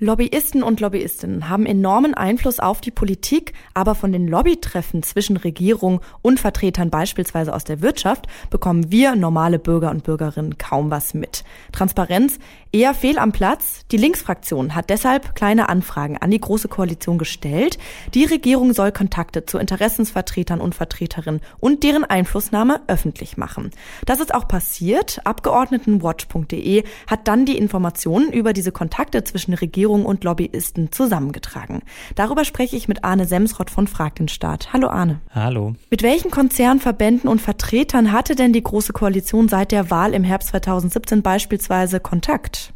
Lobbyisten und Lobbyistinnen haben enormen Einfluss auf die Politik, aber von den Lobbytreffen zwischen Regierung und Vertretern beispielsweise aus der Wirtschaft bekommen wir normale Bürger und Bürgerinnen kaum was mit. Transparenz eher fehl am Platz. Die Linksfraktion hat deshalb kleine Anfragen an die Große Koalition gestellt. Die Regierung soll Kontakte zu Interessensvertretern und Vertreterinnen und deren Einflussnahme öffentlich machen. Das ist auch passiert. Abgeordnetenwatch.de hat dann die Informationen über diese Kontakte zwischen Regierung Regierung und Lobbyisten zusammengetragen. Darüber spreche ich mit Arne Semsrott von Frag den Staat. Hallo Arne. Hallo. Mit welchen Konzernverbänden und Vertretern hatte denn die Große Koalition seit der Wahl im Herbst 2017 beispielsweise Kontakt?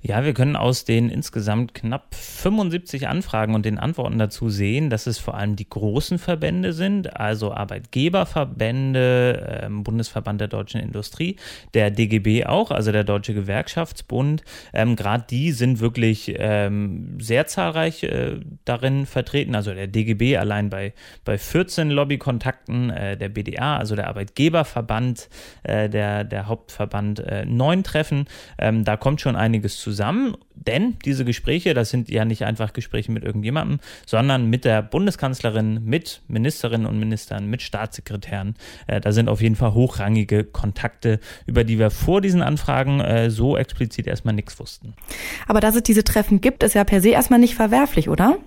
Ja, wir können aus den insgesamt knapp 75 Anfragen und den Antworten dazu sehen, dass es vor allem die großen Verbände sind, also Arbeitgeberverbände, ähm, Bundesverband der deutschen Industrie, der DGB auch, also der Deutsche Gewerkschaftsbund. Ähm, Gerade die sind wirklich ähm, sehr zahlreich äh, darin vertreten. Also der DGB allein bei, bei 14 Lobbykontakten, äh, der BDA, also der Arbeitgeberverband, äh, der, der Hauptverband, äh, neun Treffen. Ähm, da kommt schon einiges einiges zusammen, denn diese Gespräche, das sind ja nicht einfach Gespräche mit irgendjemandem, sondern mit der Bundeskanzlerin, mit Ministerinnen und Ministern, mit Staatssekretären. Äh, da sind auf jeden Fall hochrangige Kontakte, über die wir vor diesen Anfragen äh, so explizit erstmal nichts wussten. Aber dass es diese Treffen gibt, ist ja per se erstmal nicht verwerflich, oder?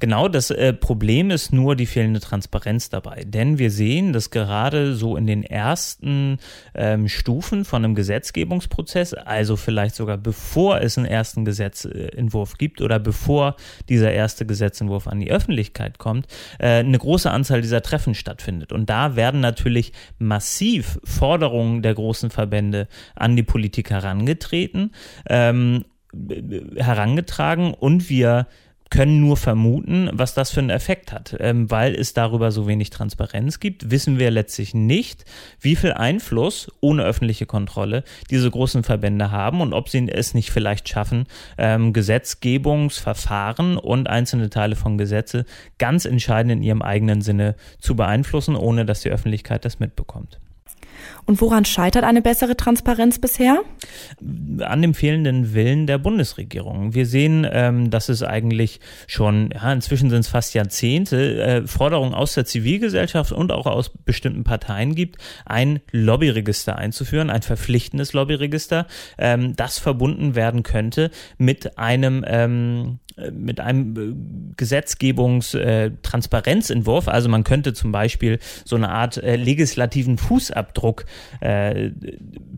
Genau, das äh, Problem ist nur die fehlende Transparenz dabei. Denn wir sehen, dass gerade so in den ersten ähm, Stufen von einem Gesetzgebungsprozess, also vielleicht sogar bevor es einen ersten Gesetzentwurf gibt oder bevor dieser erste Gesetzentwurf an die Öffentlichkeit kommt, äh, eine große Anzahl dieser Treffen stattfindet. Und da werden natürlich massiv Forderungen der großen Verbände an die Politik herangetreten. Ähm, herangetragen und wir können nur vermuten, was das für einen Effekt hat. Ähm, weil es darüber so wenig Transparenz gibt, wissen wir letztlich nicht, wie viel Einfluss ohne öffentliche Kontrolle diese großen Verbände haben und ob sie es nicht vielleicht schaffen, ähm, Gesetzgebungsverfahren und einzelne Teile von Gesetze ganz entscheidend in ihrem eigenen Sinne zu beeinflussen, ohne dass die Öffentlichkeit das mitbekommt. Und woran scheitert eine bessere Transparenz bisher? An dem fehlenden Willen der Bundesregierung. Wir sehen, ähm, dass es eigentlich schon, ja, inzwischen sind es fast Jahrzehnte, äh, Forderungen aus der Zivilgesellschaft und auch aus bestimmten Parteien gibt, ein Lobbyregister einzuführen, ein verpflichtendes Lobbyregister, ähm, das verbunden werden könnte mit einem ähm, mit einem äh, Gesetzgebungstransparenzentwurf. Also man könnte zum Beispiel so eine Art äh, legislativen Fußabdruck äh,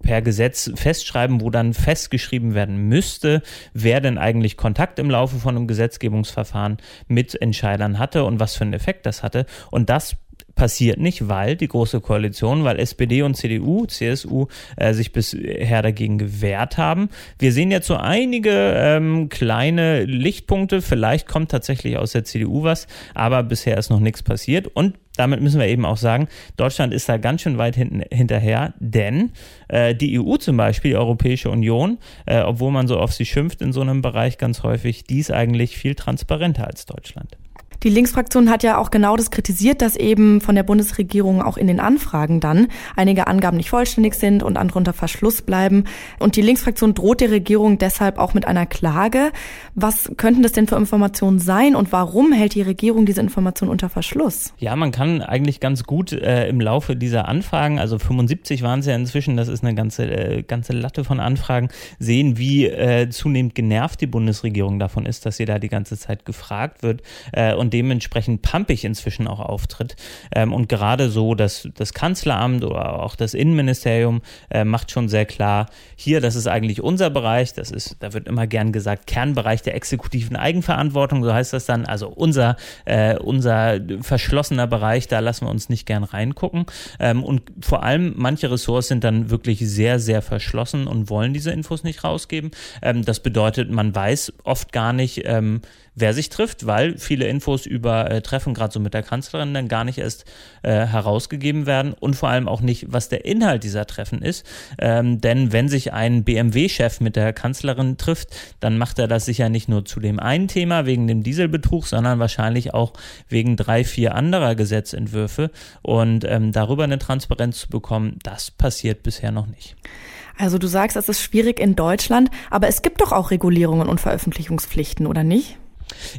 per Gesetz festschreiben, wo dann festgeschrieben werden müsste, wer denn eigentlich Kontakt im Laufe von einem Gesetzgebungsverfahren mit Entscheidern hatte und was für einen Effekt das hatte. Und das passiert nicht, weil die Große Koalition, weil SPD und CDU, CSU äh, sich bisher dagegen gewehrt haben. Wir sehen jetzt so einige ähm, kleine Lichtpunkte. Vielleicht kommt tatsächlich aus der CDU was, aber bisher ist noch nichts passiert. Und damit müssen wir eben auch sagen, Deutschland ist da ganz schön weit hinten, hinterher, denn äh, die EU zum Beispiel, die Europäische Union, äh, obwohl man so auf sie schimpft in so einem Bereich ganz häufig, die ist eigentlich viel transparenter als Deutschland. Die Linksfraktion hat ja auch genau das kritisiert, dass eben von der Bundesregierung auch in den Anfragen dann einige Angaben nicht vollständig sind und andere unter Verschluss bleiben. Und die Linksfraktion droht der Regierung deshalb auch mit einer Klage. Was könnten das denn für Informationen sein und warum hält die Regierung diese Informationen unter Verschluss? Ja, man kann eigentlich ganz gut äh, im Laufe dieser Anfragen, also 75 waren es ja inzwischen, das ist eine ganze, äh, ganze Latte von Anfragen, sehen, wie äh, zunehmend genervt die Bundesregierung davon ist, dass sie da die ganze Zeit gefragt wird. Äh, und dementsprechend pampig inzwischen auch auftritt. Ähm, und gerade so das, das Kanzleramt oder auch das Innenministerium äh, macht schon sehr klar, hier, das ist eigentlich unser Bereich, das ist, da wird immer gern gesagt, Kernbereich der exekutiven Eigenverantwortung, so heißt das dann, also unser, äh, unser verschlossener Bereich, da lassen wir uns nicht gern reingucken. Ähm, und vor allem manche Ressorts sind dann wirklich sehr, sehr verschlossen und wollen diese Infos nicht rausgeben. Ähm, das bedeutet, man weiß oft gar nicht, ähm, wer sich trifft, weil viele Infos über äh, Treffen gerade so mit der Kanzlerin dann gar nicht erst äh, herausgegeben werden und vor allem auch nicht, was der Inhalt dieser Treffen ist. Ähm, denn wenn sich ein BMW-Chef mit der Kanzlerin trifft, dann macht er das sicher nicht nur zu dem einen Thema wegen dem Dieselbetrug, sondern wahrscheinlich auch wegen drei, vier anderer Gesetzentwürfe. Und ähm, darüber eine Transparenz zu bekommen, das passiert bisher noch nicht. Also du sagst, es ist schwierig in Deutschland, aber es gibt doch auch Regulierungen und Veröffentlichungspflichten, oder nicht?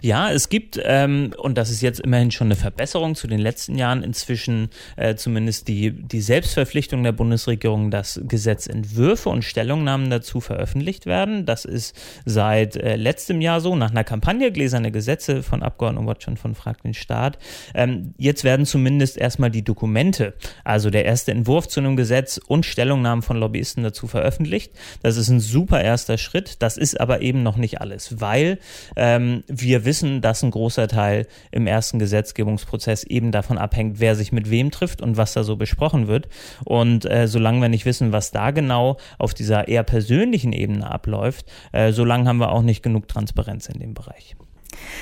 Ja, es gibt, ähm, und das ist jetzt immerhin schon eine Verbesserung zu den letzten Jahren, inzwischen äh, zumindest die, die Selbstverpflichtung der Bundesregierung, dass Gesetzentwürfe und Stellungnahmen dazu veröffentlicht werden. Das ist seit äh, letztem Jahr so, nach einer Kampagne Gläserne Gesetze von Abgeordnetenwatch und von Frag den Staat. Ähm, jetzt werden zumindest erstmal die Dokumente, also der erste Entwurf zu einem Gesetz und Stellungnahmen von Lobbyisten dazu veröffentlicht. Das ist ein super erster Schritt. Das ist aber eben noch nicht alles, weil ähm, wir wissen, dass ein großer Teil im ersten Gesetzgebungsprozess eben davon abhängt, wer sich mit wem trifft und was da so besprochen wird. Und äh, solange wir nicht wissen, was da genau auf dieser eher persönlichen Ebene abläuft, äh, solange haben wir auch nicht genug Transparenz in dem Bereich.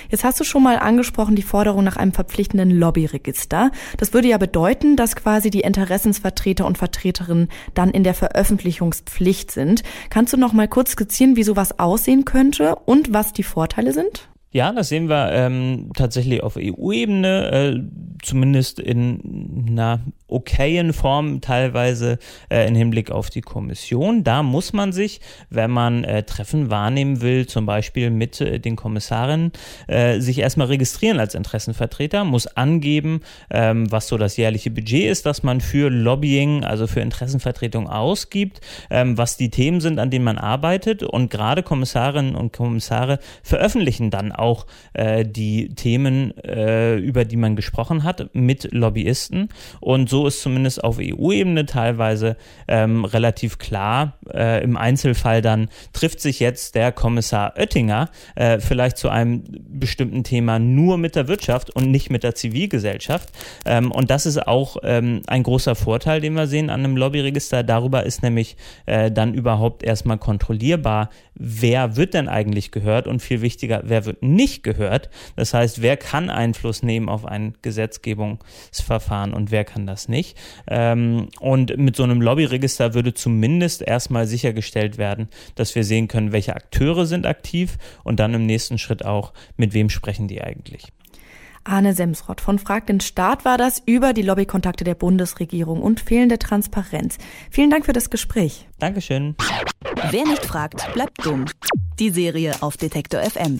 Jetzt hast du schon mal angesprochen die Forderung nach einem verpflichtenden Lobbyregister. Das würde ja bedeuten, dass quasi die Interessensvertreter und Vertreterinnen dann in der Veröffentlichungspflicht sind. Kannst du noch mal kurz skizzieren, wie sowas aussehen könnte und was die Vorteile sind? Ja, das sehen wir ähm, tatsächlich auf EU-Ebene, äh, zumindest in einer okayen Form teilweise äh, im Hinblick auf die Kommission. Da muss man sich, wenn man äh, Treffen wahrnehmen will, zum Beispiel mit äh, den Kommissaren, äh, sich erstmal registrieren als Interessenvertreter, muss angeben, ähm, was so das jährliche Budget ist, das man für Lobbying, also für Interessenvertretung ausgibt, ähm, was die Themen sind, an denen man arbeitet. Und gerade Kommissarinnen und Kommissare veröffentlichen dann auch äh, die Themen, äh, über die man gesprochen hat, mit Lobbyisten. Und so ist zumindest auf EU-Ebene teilweise ähm, relativ klar. Äh, Im Einzelfall dann trifft sich jetzt der Kommissar Oettinger äh, vielleicht zu einem bestimmten Thema nur mit der Wirtschaft und nicht mit der Zivilgesellschaft. Ähm, und das ist auch ähm, ein großer Vorteil, den wir sehen an einem Lobbyregister. Darüber ist nämlich äh, dann überhaupt erstmal kontrollierbar, wer wird denn eigentlich gehört und viel wichtiger, wer wird nicht gehört. Das heißt, wer kann Einfluss nehmen auf ein Gesetzgebungsverfahren und wer kann das nicht. Ähm, und mit so einem Lobbyregister würde zumindest erstmal sichergestellt werden, dass wir sehen können, welche Akteure sind aktiv und dann im nächsten Schritt auch, mit wem sprechen die eigentlich. Arne Semsrott von Frag den Staat war das über die Lobbykontakte der Bundesregierung und fehlende Transparenz. Vielen Dank für das Gespräch. Dankeschön. Wer nicht fragt, bleibt dumm. Die Serie auf Detektor FM.